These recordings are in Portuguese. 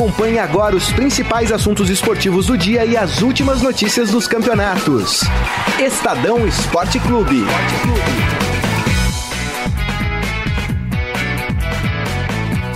Acompanhe agora os principais assuntos esportivos do dia e as últimas notícias dos campeonatos. Estadão Esporte Clube.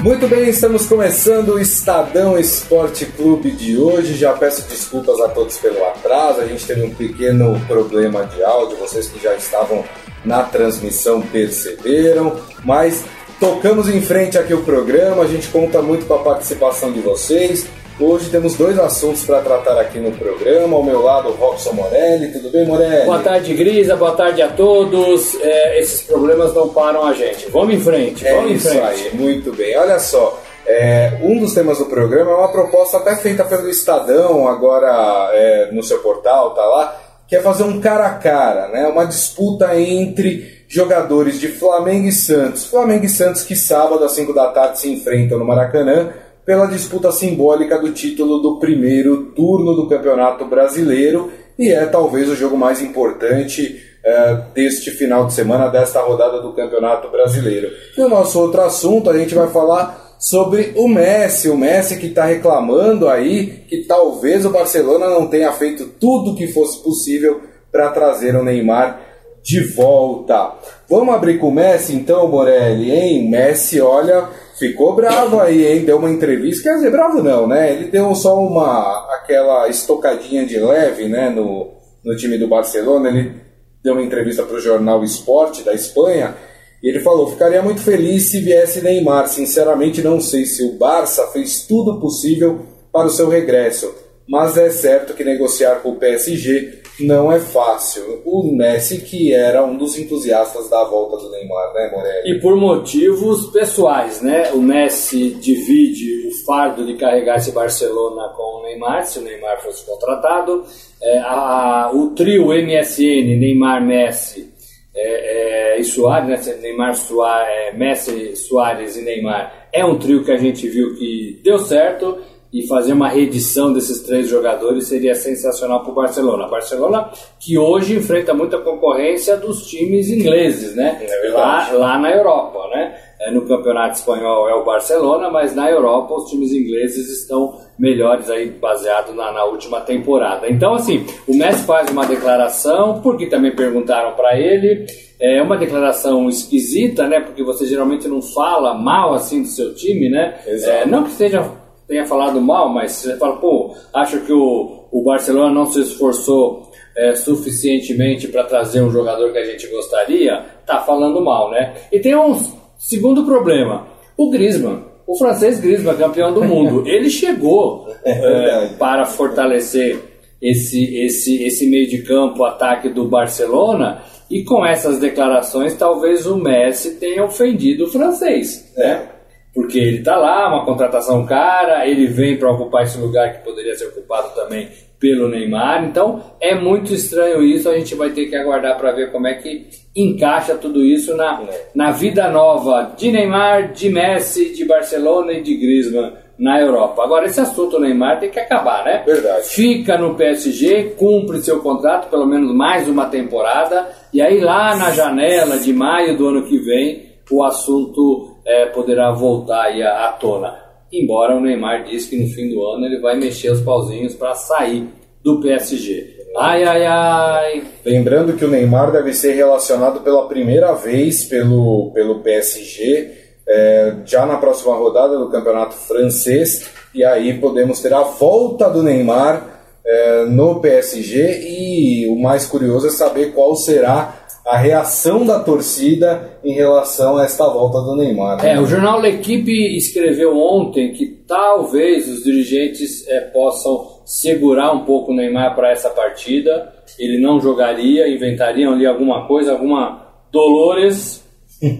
Muito bem, estamos começando o Estadão Esporte Clube de hoje. Já peço desculpas a todos pelo atraso. A gente teve um pequeno problema de áudio, vocês que já estavam na transmissão perceberam, mas tocamos em frente aqui o programa. A gente conta muito com a participação de vocês. Hoje temos dois assuntos para tratar aqui no programa. Ao meu lado, o Robson Morelli. Tudo bem, Morelli? Boa tarde, Grisa. Boa tarde a todos. É, esses problemas não param a gente. Vamos em frente. É vamos isso em frente. aí, muito bem. Olha só, é, um dos temas do programa é uma proposta até feita pelo Estadão, agora é, no seu portal, tá lá, que é fazer um cara a cara, né? Uma disputa entre jogadores de Flamengo e Santos. Flamengo e Santos que sábado às 5 da tarde se enfrentam no Maracanã pela disputa simbólica do título do primeiro turno do Campeonato Brasileiro e é talvez o jogo mais importante eh, deste final de semana, desta rodada do Campeonato Brasileiro. E o nosso outro assunto, a gente vai falar sobre o Messi, o Messi que está reclamando aí que talvez o Barcelona não tenha feito tudo o que fosse possível para trazer o Neymar de volta. Vamos abrir com o Messi então, Morelli, hein? Messi, olha, ficou bravo aí, hein? Deu uma entrevista, quer dizer, bravo não, né? Ele deu só uma aquela estocadinha de leve, né, no, no time do Barcelona. Ele deu uma entrevista para o jornal Esporte da Espanha e ele falou: ficaria muito feliz se viesse Neymar. Sinceramente, não sei se o Barça fez tudo possível para o seu regresso, mas é certo que negociar com o PSG não é fácil. O Messi, que era um dos entusiastas da volta do Neymar, né, Morelli? E por motivos pessoais, né? O Messi divide o fardo de carregar esse Barcelona com o Neymar, se o Neymar fosse contratado. É, a- o trio MSN, Neymar, Messi é, é, e Soares, né? Neymar, Soares, é, Messi, Soares e Neymar, é um trio que a gente viu que deu certo e fazer uma reedição desses três jogadores seria sensacional para o Barcelona. Barcelona que hoje enfrenta muita concorrência dos times ingleses, né? É lá, lá na Europa, né? É, No campeonato espanhol é o Barcelona, mas na Europa os times ingleses estão melhores aí baseado na, na última temporada. Então assim, o Messi faz uma declaração porque também perguntaram para ele. É uma declaração esquisita, né? Porque você geralmente não fala mal assim do seu time, né? Exato. É, não que seja tenha falado mal, mas você fala, pô, acho que o, o Barcelona não se esforçou é, suficientemente para trazer um jogador que a gente gostaria, tá falando mal, né? E tem um segundo problema, o Griezmann, o francês Griezmann, campeão do mundo, ele chegou é, verdade. para fortalecer esse, esse, esse meio de campo, ataque do Barcelona, e com essas declarações talvez o Messi tenha ofendido o francês, né? Porque ele tá lá, uma contratação cara, ele vem para ocupar esse lugar que poderia ser ocupado também pelo Neymar. Então é muito estranho isso, a gente vai ter que aguardar para ver como é que encaixa tudo isso na, na vida nova de Neymar, de Messi, de Barcelona e de Griezmann na Europa. Agora esse assunto Neymar tem que acabar, né? Verdade. Fica no PSG, cumpre seu contrato pelo menos mais uma temporada e aí lá na janela de maio do ano que vem o assunto eh, poderá voltar aí à, à tona. Embora o Neymar disse que no fim do ano ele vai mexer os pauzinhos para sair do PSG. Ai, ai, ai. Lembrando que o Neymar deve ser relacionado pela primeira vez pelo, pelo PSG, é, já na próxima rodada do campeonato francês, e aí podemos ter a volta do Neymar é, no PSG. E o mais curioso é saber qual será a reação da torcida em relação a esta volta do Neymar. né? É, o jornal L'Equipe escreveu ontem que talvez os dirigentes eh, possam segurar um pouco o Neymar para essa partida. Ele não jogaria, inventariam ali alguma coisa, alguma Dolores.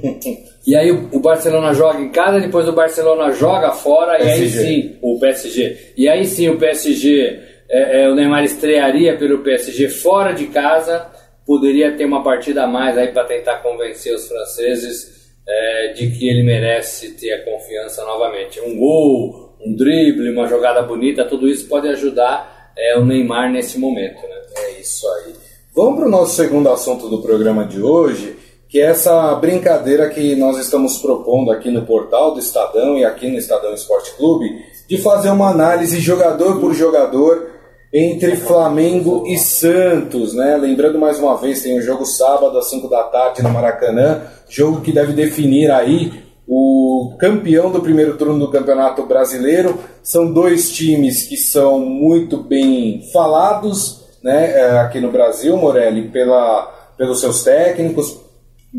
e aí o Barcelona joga em casa, depois o Barcelona joga fora e aí PSG. sim o PSG. E aí sim o PSG, eh, eh, o Neymar estrearia pelo PSG fora de casa poderia ter uma partida a mais aí para tentar convencer os franceses é, de que ele merece ter a confiança novamente. Um gol, um drible, uma jogada bonita, tudo isso pode ajudar é, o Neymar nesse momento. Né? É isso aí. Vamos para o nosso segundo assunto do programa de hoje, que é essa brincadeira que nós estamos propondo aqui no portal do Estadão e aqui no Estadão Esporte Clube, de fazer uma análise jogador por jogador entre Flamengo e Santos, né? Lembrando mais uma vez, tem um jogo sábado às 5 da tarde no Maracanã, jogo que deve definir aí o campeão do primeiro turno do Campeonato Brasileiro. São dois times que são muito bem falados, né, é, aqui no Brasil, Morelli, pela, pelos seus técnicos,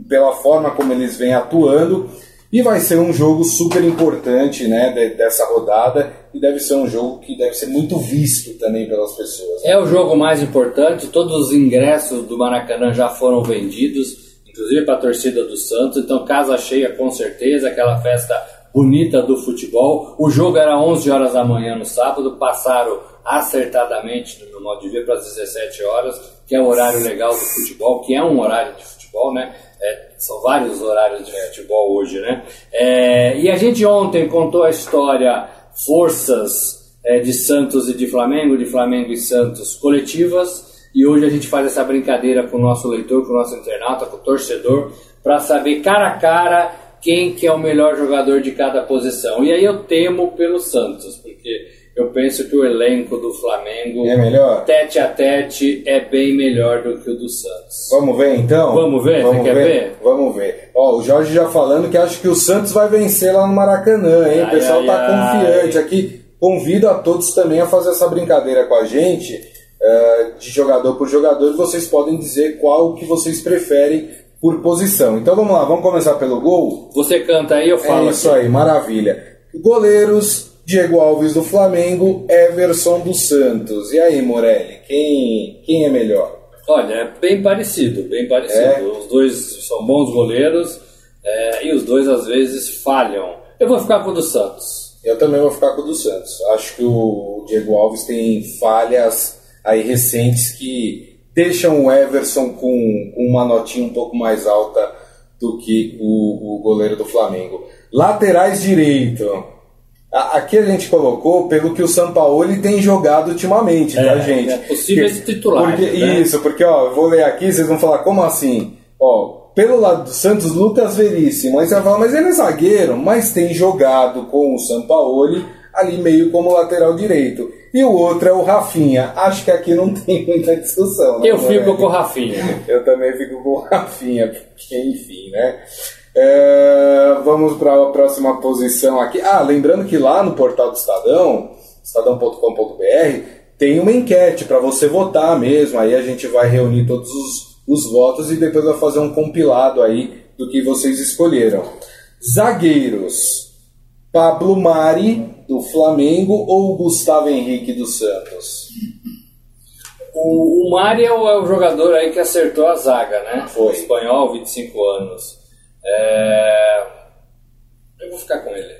pela forma como eles vêm atuando. E vai ser um jogo super importante né, dessa rodada e deve ser um jogo que deve ser muito visto também pelas pessoas. É o jogo mais importante, todos os ingressos do Maracanã já foram vendidos, inclusive para a torcida do Santos, então casa cheia com certeza, aquela festa bonita do futebol. O jogo era 11 horas da manhã no sábado, passaram acertadamente, no meu modo de ver, para as 17 horas, que é o horário legal do futebol, que é um horário de futebol, né? É, são vários horários de futebol hoje, né? É, e a gente ontem contou a história forças é, de Santos e de Flamengo, de Flamengo e Santos coletivas, e hoje a gente faz essa brincadeira com o nosso leitor, com o nosso internauta, com o torcedor, para saber cara a cara quem que é o melhor jogador de cada posição. E aí eu temo pelo Santos, porque eu penso que o elenco do Flamengo, é melhor? tete a tete, é bem melhor do que o do Santos. Vamos ver então? Vamos ver? Vamos Você quer ver? ver? Vamos ver. Ó, o Jorge já falando que acha que o Santos vai vencer lá no Maracanã, hein? Ai, o pessoal ai, tá ai. confiante aqui. Convido a todos também a fazer essa brincadeira com a gente, eh, de jogador por jogador, e vocês podem dizer qual que vocês preferem por posição. Então vamos lá, vamos começar pelo gol? Você canta aí, eu falo É isso aqui. aí, maravilha. Goleiros, Diego Alves do Flamengo, Everson do Santos. E aí, Morelli, quem, quem é melhor? Olha, é bem parecido, bem parecido. É? Os dois são bons goleiros é, e os dois às vezes falham. Eu vou ficar com o do Santos. Eu também vou ficar com o do Santos. Acho que o Diego Alves tem falhas aí recentes que deixam o Everson com uma notinha um pouco mais alta do que o, o goleiro do Flamengo. Laterais direito. Aqui a gente colocou pelo que o Sampaoli tem jogado ultimamente, tá, É, gente? é possíveis Porque- titulares, porque- né? Isso, porque ó, eu vou ler aqui, vocês vão falar, como assim? Ó, pelo lado do Santos, Lucas Veríssimo. Aí você vai falar, mas ele é zagueiro, mas tem jogado com o Sampaoli ali meio como lateral direito. E o outro é o Rafinha. Acho que aqui não tem muita discussão. né, Eu fico Morelli? com o Rafinha. Eu também fico com o Rafinha, porque enfim, né? É, vamos para a próxima posição aqui. Ah, lembrando que lá no portal do Estadão, estadão.com.br, tem uma enquete para você votar mesmo. Aí a gente vai reunir todos os, os votos e depois vai fazer um compilado aí do que vocês escolheram. Zagueiros: Pablo Mari, do Flamengo, ou Gustavo Henrique do Santos? O, o Mário é o, é o jogador aí que acertou a zaga, né? Foi. Espanhol, 25 anos. É, Eu vou ficar com ele.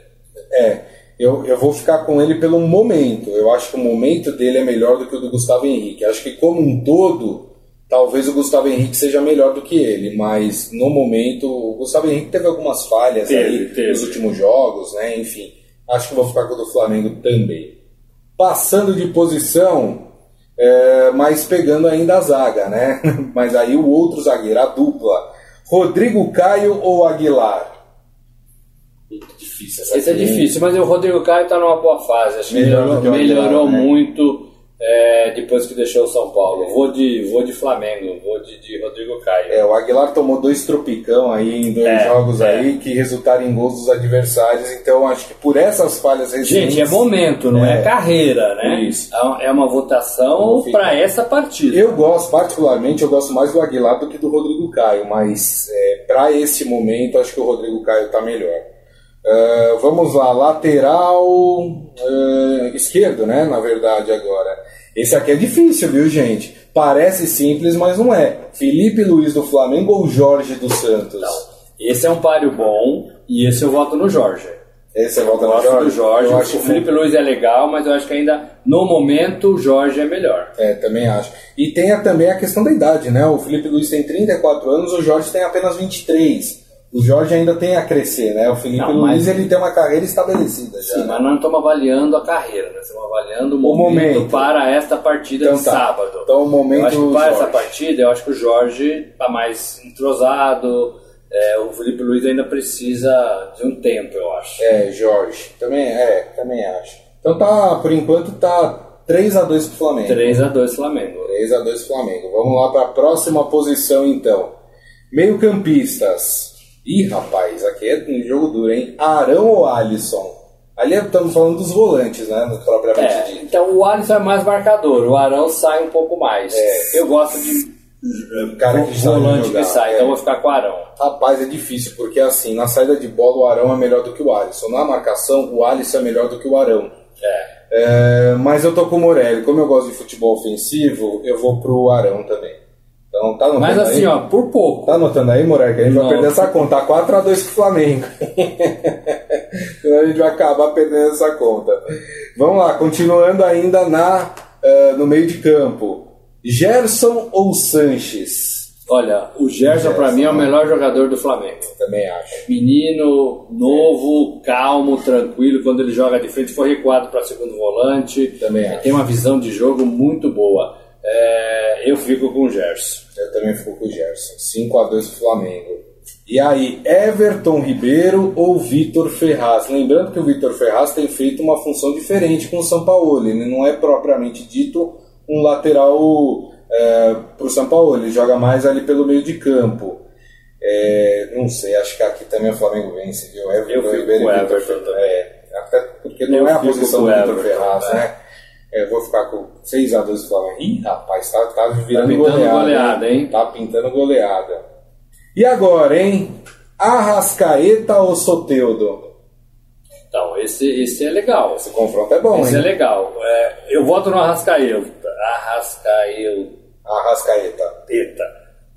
É, eu, eu vou ficar com ele pelo momento. Eu acho que o momento dele é melhor do que o do Gustavo Henrique. Acho que como um todo, talvez o Gustavo Henrique seja melhor do que ele, mas no momento o Gustavo Henrique teve algumas falhas Teve, aí teve. nos últimos jogos, né? Enfim, acho que vou ficar com o do Flamengo também. Passando de posição, é, mas pegando ainda a zaga, né? Mas aí o outro zagueiro, a dupla, Rodrigo Caio ou Aguilar? Difícil essa Esse é difícil, mas o Rodrigo Caio está numa boa fase. Acho melhorou, que Aguilar, melhorou né? muito é, depois que deixou o São Paulo. Vou de, vou de Flamengo, vou de, de Rodrigo Caio. É, o Aguilar tomou dois tropicão aí em dois É, jogos é. aí que resultaram em gols dos adversários. Então acho que por essas falhas recentes. Gente, é momento, não é, É. carreira, né? Isso. É uma votação Vou ficar. para essa partida. Eu gosto, particularmente, eu gosto mais do Aguilar do que do Rodrigo Caio, mas é, para esse momento acho que o Rodrigo Caio tá melhor. Ah, vamos lá, lateral ah, esquerdo, né? Na verdade, agora. Esse aqui é difícil, viu, gente? Parece simples, mas não é. Felipe Luiz do Flamengo ou Jorge do Santos? Esse é um páreo bom e esse eu voto no Jorge. Esse é Eu volta no Jorge. do Jorge. Eu acho o Felipe Luiz é legal, mas eu acho que ainda no momento o Jorge é melhor. É, também acho. E tem a- também a questão da idade, né? O Felipe Luiz tem 34 anos, o Jorge tem apenas 23. O Jorge ainda tem a crescer, né? O Felipe Não, Luiz mas- ele tem uma carreira estabelecida já. Sim, né? mas nós não estamos avaliando a carreira, nós estamos avaliando o O momento, momento. para esta partida Então de tá. sábado. Então o momento eu acho que para Jorge. essa partida, eu acho que o Jorge está mais entrosado, é, o Felipe Luiz ainda precisa de um tempo, eu acho. É, Jorge. Também, é, também acho. Então tá, por enquanto tá 3x2 pro Flamengo. 3x2 Flamengo. 3x2 Flamengo. Vamos lá para a próxima posição então. Meio campistas. Ih, rapaz, aqui é um jogo duro, hein? Arão ou Alisson? Ali estamos falando dos volantes, né? Propriamente É, dito. então o Alisson é mais marcador, o Arão sai um pouco mais. É. Eu gosto de cara que volante que sai, é. então eu vou ficar com o Arão. Rapaz, é difícil, porque assim, na saída de bola o Arão é melhor do que o Alisson. Na marcação, o Alisson é melhor do que o Arão. É. É, mas eu tô com o Morelli. Como eu gosto de futebol ofensivo, eu vou pro Arão também. Então tá Mas assim, aí? ó, por pouco. Tá anotando aí, Morelli, que a gente vai perder essa conta. Tá 4x2 pro Flamengo. Senão a gente vai acabar perdendo essa conta. Vamos lá, continuando ainda na, eh, no meio de campo. Gerson ou Sanches? Olha, o Gerson pra Gerson, mim é o melhor jogador do Flamengo. Também acho. Menino, novo, calmo, tranquilo. Quando ele joga de frente, foi recuado para segundo volante. Também acho. Tem uma visão de jogo muito boa. É, eu fico com o Gerson. Eu também fico com o Gerson. 5x2 pro Flamengo. E aí, Everton Ribeiro ou Vitor Ferraz? Lembrando que o Vitor Ferraz tem feito uma função diferente com o São Paulo. Ele não é propriamente dito um lateral é, pro São Paulo. Ele joga mais ali pelo meio de campo. É, não sei, acho que aqui também o Flamengo vence, viu? Everton Eu fico Ribeiro com e Vitor Everton Ferraz. É, até porque não Eu é a posição do Vitor Ferraz, né? É, vou ficar com 6x2 do Flamengo. Ih, rapaz, tá, tá virando pintando goleada. goleada, hein? Tá pintando goleada. E agora, hein? Arrascaeta ou Soteudo? Então, esse, esse é legal. Esse confronto é bom, Esse hein? é legal. É, eu voto no Arrascaeta. Arrascaeta. Arrascaeta.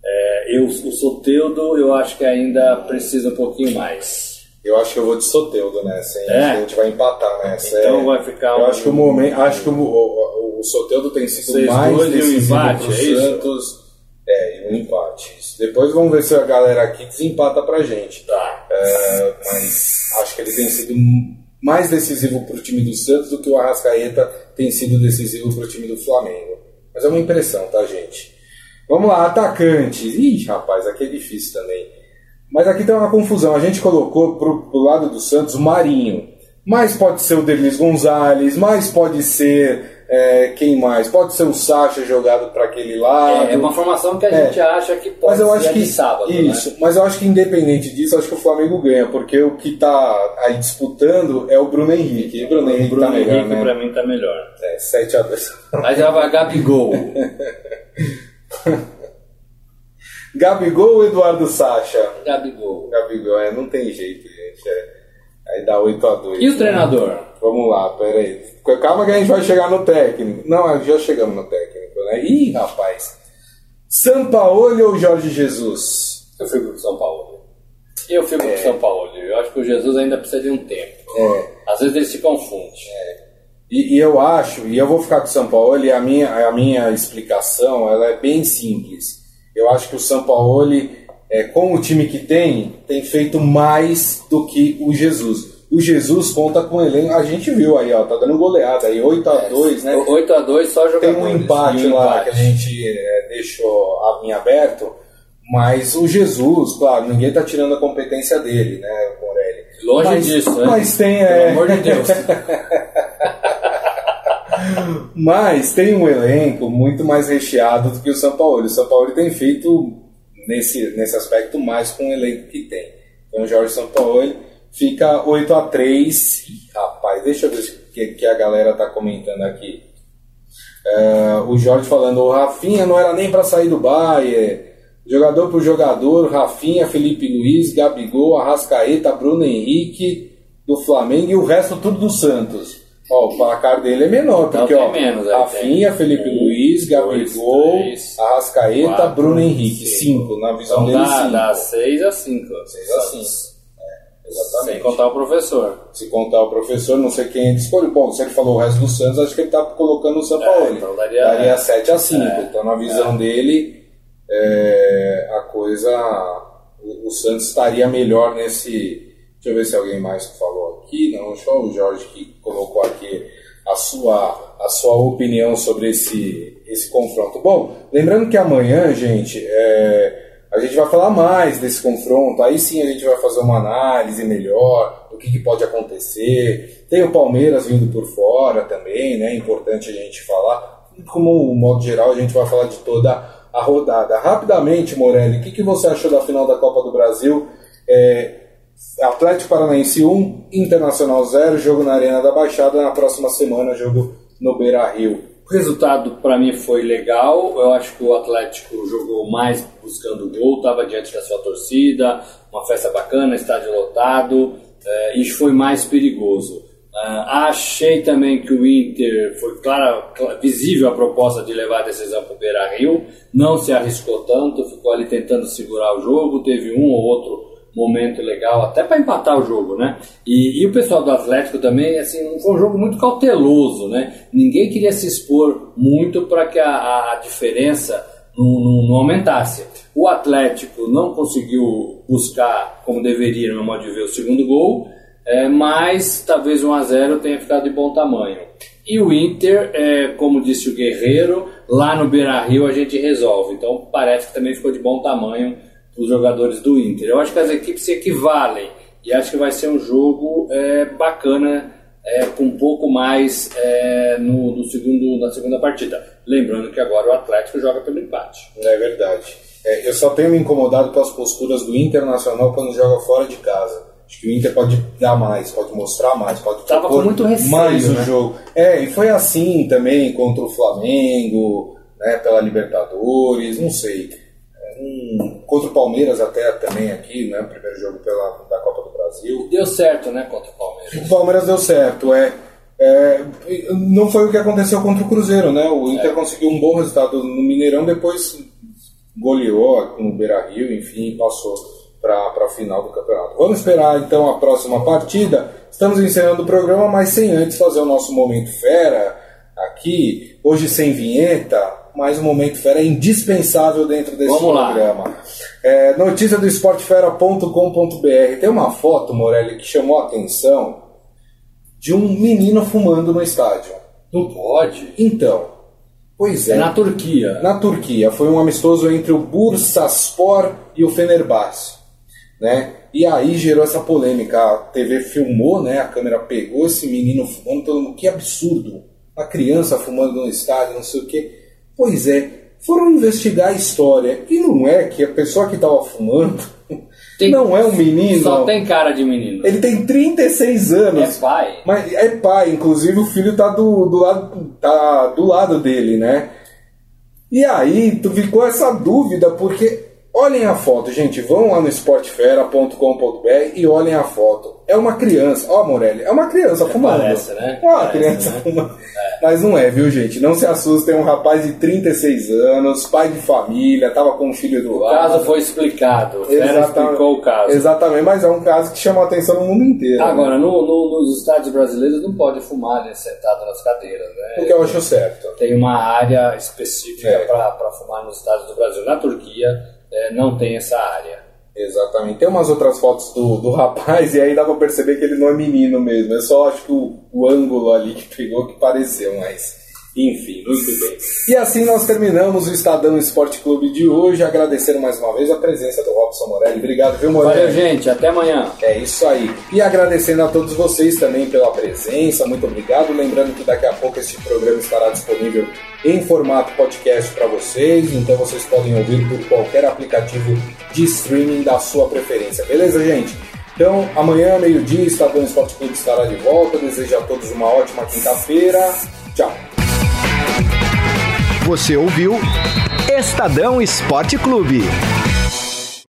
É, eu, o Soteudo, eu acho que ainda precisa um pouquinho mais. Eu acho que eu vou de Soteudo nessa, hein? É? Acho que a gente vai empatar nessa. Então é. vai ficar Eu um- acho que o momento. Acho que o, o, o Soteudo tem sido Vocês mais dois e um decisivo empate, pro é isso? Santos. É, e um empate. Depois vamos ver se a galera aqui desempata pra gente. Tá. É, mas acho que ele tem sido mais decisivo para o time do Santos do que o Arrascaeta tem sido decisivo para o time do Flamengo. Mas é uma impressão, tá, gente? Vamos lá, atacantes. Ih, rapaz, aqui é difícil também. Mas aqui tem uma confusão. A gente colocou pro, pro lado do Santos o Marinho. Mas pode ser o Denis Gonzalez, mas pode ser é, quem mais? Pode ser o Sacha jogado para aquele lado. É, é uma formação que a É. gente acha que pode Mas eu ser acho a que de sábado, isso, né? mas eu acho que independente disso, acho que o Flamengo ganha, porque o que tá aí disputando é o Bruno Henrique. E o Bruno Henrique Bruno tá melhor, Henrique né? pra mim tá melhor. É, 7 a 2. Aí já vai Gabigol. Gabigol ou Eduardo Sacha? Gabigol. Gabigol, é, não tem jeito, gente. é. Aí dá 8 a 2. E o treinador? Vamos lá, peraí. Calma que a gente vai chegar no técnico. Não, já chegamos no técnico, né? Ih, rapaz. Sampaoli ou Jorge Jesus? Eu fico com o São Paulo. Eu fico com o São Paulo. Eu acho que o Jesus ainda precisa de um tempo. É. Às vezes ele se confunde. E, e eu acho, e eu vou ficar com o São Paulo, e a minha, a minha explicação ela é bem simples. Eu acho que o São Paulo, é, com o time que tem, tem feito mais do que o Jesus. O Jesus conta com ele. A gente viu aí, ó, tá dando goleada aí, 8 a 2 né? 8x2 só Tem jogadores. um empate um lá empate. que a gente é, deixou a- em aberto, mas o Jesus, claro, ninguém tá tirando a competência dele, né, Morelli? Longe mas, disso, né? Mas tem, Pelo é, amor de Deus. Mas tem um elenco muito mais recheado do que o São Paulo. O São Paulo tem feito nesse, nesse aspecto mais com o elenco que tem. Então o Jorge São Paulo fica 8 a 3 Ih, Rapaz, deixa eu ver o que, que a galera tá comentando aqui. É, o Jorge falando, o Rafinha não era nem para sair do Bayern. Jogador por jogador, Rafinha, Felipe Luiz, Gabigol, Arrascaeta, Bruno Henrique do Flamengo e o resto tudo do Santos. Ó, o placar dele é menor, porque tem ó, menos, aí Rafinha, tem Felipe um, Luiz, Gabigol, Arrascaeta, quatro, Bruno Henrique. cinco. Cinco, na visão Então dele, dá, cinco. dá 6 a 5. 6 a 5. É, exatamente. Sem contar o professor. Se contar o professor, não sei quem ele escolheu. Bom, se ele falou o resto do Santos, acho que ele tá colocando o São Paulo. então daria- 7 a 5. É. Então, na visão dele, é, a coisa o, o Santos estaria melhor nesse. Deixa eu ver se alguém mais falou aqui. Não, só o Jorge que colocou aqui a sua, a sua opinião sobre esse, esse confronto. Bom, lembrando que amanhã, gente, é, a gente vai falar mais desse confronto. Aí sim a gente vai fazer uma análise melhor do que, que pode acontecer. Tem o Palmeiras vindo por fora também, né? Importante a gente falar. Como modo geral, a gente vai falar de toda a rodada. Rapidamente, Morelli, o que, que você achou da final da Copa do Brasil? É, Atlético Paranaense 1, Internacional 0, jogo na Arena da Baixada. Na próxima semana, jogo no Beira Rio. O resultado para mim foi legal. Eu acho que o Atlético jogou mais buscando gol, estava diante da sua torcida, uma festa bacana, estádio lotado, é, e foi mais perigoso. Uh, achei também que o Inter foi clara, visível a proposta de levar a decisão para o Beira Rio, não se arriscou tanto, ficou ali tentando segurar o jogo, teve um ou outro momento legal, até para empatar o jogo, né? E, e, o pessoal do Atlético também, assim, foi um jogo muito cauteloso, né? Ninguém queria se expor muito para que a, a diferença não, não, não, aumentasse. O Atlético não conseguiu buscar, como deveria, no meu modo de ver, o segundo gol, é, mas talvez 1 a 0 tenha ficado de bom tamanho. E o Inter, é, como disse o Guerreiro, lá no Beira Rio a gente resolve. Então parece que também ficou de bom tamanho os jogadores do Inter. Eu acho que as equipes se equivalem e acho que vai ser um jogo é, bacana, é, com um pouco mais é, no, no, segundo, na segunda partida. Lembrando que agora o Atlético joga pelo empate. É verdade. É, eu só tenho me incomodado com as posturas do Internacional quando joga fora de casa. Acho que o Inter pode dar mais, pode mostrar mais, pode Tava com muito receio, mais né? o jogo. É, e foi assim também contra o Flamengo, né, pela Libertadores, não sei um, contra o Palmeiras até também aqui, né? Primeiro jogo pela, da Copa do Brasil. Deu certo, né, contra o Palmeiras? O Palmeiras deu certo, é. é não foi o que aconteceu contra o Cruzeiro, né? O Inter é. conseguiu um bom resultado no Mineirão, depois goleou no Beira Rio, enfim, passou para a final do campeonato. Vamos esperar então a próxima partida. Estamos encerrando o programa, mas sem antes fazer o nosso momento fera aqui. Hoje sem vinheta, mas o Momento Fera é indispensável dentro desse Vamos programa. É, notícia do esportefera.com.br. Tem uma foto, Morelli, que chamou a atenção de um menino fumando no estádio. Não pode? Então, pois é. É na Turquia. Na Turquia. Foi um amistoso entre o Bursaspor e o Fenerbahçe. Né? E aí gerou essa polêmica. A TV filmou, né? a câmera pegou esse menino fumando, todo mundo, que absurdo. Uma criança fumando no estádio, não sei o que. Pois é, foram investigar a história e não é que a pessoa que estava fumando tem, não é um menino. Só tem cara de menino. Ele tem 36 anos. É pai. Mas é pai, inclusive o filho tá do, do, lado, tá do lado dele, né? E aí tu ficou essa dúvida, porque olhem a foto, gente, vão lá no esportefera.com.br e olhem a foto é uma criança. Ó, Morelli, é uma criança é, fumando. Parece, né? É uma parece, criança né? fumando. É. Mas não é, viu, gente? Não se assustem, é um rapaz de 36 anos, pai de família, tava com um filho do lado. O caso foi explicado. Exatamente. explicou o caso. Exatamente, mas é um caso que chamou a atenção no mundo inteiro. Agora, né? no, no, nos estádios brasileiros não pode fumar né, sentado nas cadeiras, né? O que eu acho certo. Tem uma área específica é. para fumar nos estádios do Brasil. Na Turquia é, não tem essa área. Exatamente. Tem umas outras fotos do, do rapaz e aí dá pra perceber que ele não é menino mesmo. É só acho que o, o ângulo ali que pegou que pareceu, mas. Enfim, muito bem. E assim nós terminamos o Estadão Esporte Clube de hoje. Agradecer mais uma vez a presença do Robson Morelli. Obrigado, viu, Morelli? Valeu, gente. Até amanhã. É isso aí. E agradecendo a todos vocês também pela presença. Muito obrigado. Lembrando que daqui a pouco este programa estará disponível em formato podcast para vocês. Então vocês podem ouvir por qualquer aplicativo de streaming da sua preferência. Beleza, gente? Então, amanhã, meio-dia, Estadão Esporte Clube estará de volta. Desejo a todos uma ótima quinta-feira. Tchau. Você ouviu Estadão Esporte Clube.